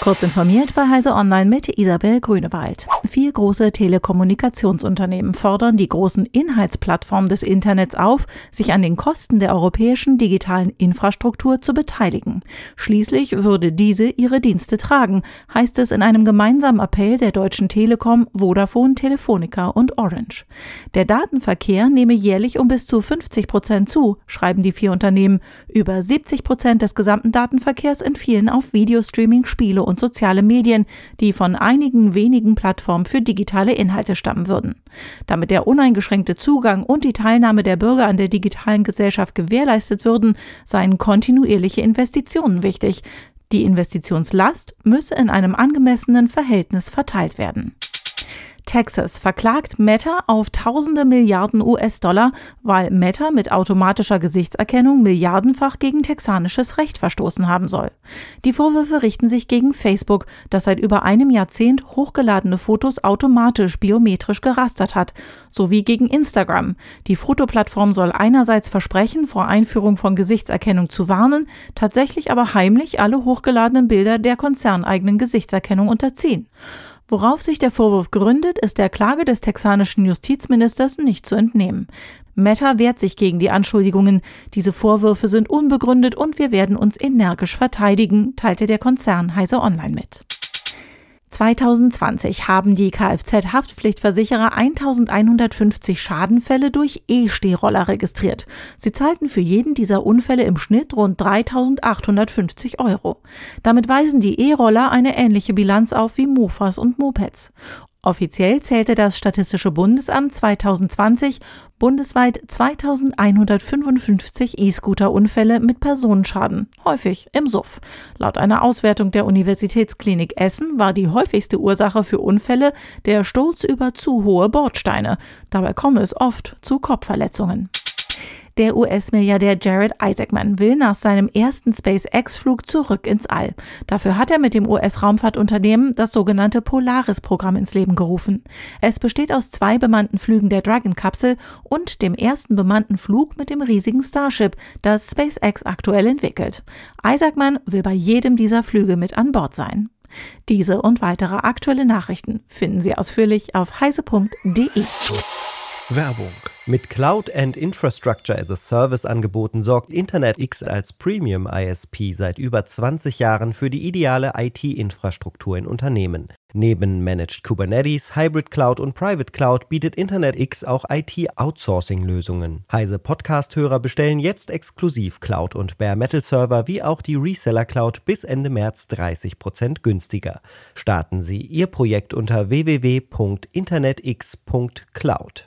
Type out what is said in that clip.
Kurz informiert bei Heise Online mit Isabel Grünewald. Vier große Telekommunikationsunternehmen fordern die großen Inhaltsplattformen des Internets auf, sich an den Kosten der europäischen digitalen Infrastruktur zu beteiligen. Schließlich würde diese ihre Dienste tragen, heißt es in einem gemeinsamen Appell der Deutschen Telekom, Vodafone, Telefonica und Orange. Der Datenverkehr nehme jährlich um bis zu 50 Prozent zu, schreiben die vier Unternehmen. Über 70 Prozent des gesamten Datenverkehrs entfielen auf Videostreaming, Spiele und soziale Medien, die von einigen wenigen Plattformen für digitale Inhalte stammen würden. Damit der uneingeschränkte Zugang und die Teilnahme der Bürger an der digitalen Gesellschaft gewährleistet würden, seien kontinuierliche Investitionen wichtig. Die Investitionslast müsse in einem angemessenen Verhältnis verteilt werden. Texas verklagt Meta auf tausende Milliarden US-Dollar, weil Meta mit automatischer Gesichtserkennung milliardenfach gegen texanisches Recht verstoßen haben soll. Die Vorwürfe richten sich gegen Facebook, das seit über einem Jahrzehnt hochgeladene Fotos automatisch biometrisch gerastert hat, sowie gegen Instagram. Die Fotoplattform soll einerseits versprechen, vor Einführung von Gesichtserkennung zu warnen, tatsächlich aber heimlich alle hochgeladenen Bilder der konzerneigenen Gesichtserkennung unterziehen. Worauf sich der Vorwurf gründet, ist der Klage des texanischen Justizministers nicht zu entnehmen. Meta wehrt sich gegen die Anschuldigungen. Diese Vorwürfe sind unbegründet und wir werden uns energisch verteidigen, teilte der Konzern Heise Online mit. 2020 haben die Kfz-Haftpflichtversicherer 1150 Schadenfälle durch E-Stehroller registriert. Sie zahlten für jeden dieser Unfälle im Schnitt rund 3850 Euro. Damit weisen die E-Roller eine ähnliche Bilanz auf wie Mofas und Mopeds. Offiziell zählte das Statistische Bundesamt 2020 bundesweit 2155 E-Scooter-Unfälle mit Personenschaden, häufig im Suff. Laut einer Auswertung der Universitätsklinik Essen war die häufigste Ursache für Unfälle der Sturz über zu hohe Bordsteine. Dabei komme es oft zu Kopfverletzungen. Der US-Milliardär Jared Isaacman will nach seinem ersten SpaceX-Flug zurück ins All. Dafür hat er mit dem US-Raumfahrtunternehmen das sogenannte Polaris-Programm ins Leben gerufen. Es besteht aus zwei bemannten Flügen der Dragon-Kapsel und dem ersten bemannten Flug mit dem riesigen Starship, das SpaceX aktuell entwickelt. Isaacman will bei jedem dieser Flüge mit an Bord sein. Diese und weitere aktuelle Nachrichten finden Sie ausführlich auf heise.de. Werbung. Mit Cloud and Infrastructure as a Service Angeboten sorgt InternetX als Premium ISP seit über 20 Jahren für die ideale IT-Infrastruktur in Unternehmen. Neben Managed Kubernetes, Hybrid Cloud und Private Cloud bietet InternetX auch IT-Outsourcing-Lösungen. Heise Podcast-Hörer bestellen jetzt exklusiv Cloud und Bare Metal Server wie auch die Reseller Cloud bis Ende März 30% günstiger. Starten Sie Ihr Projekt unter www.internetx.cloud.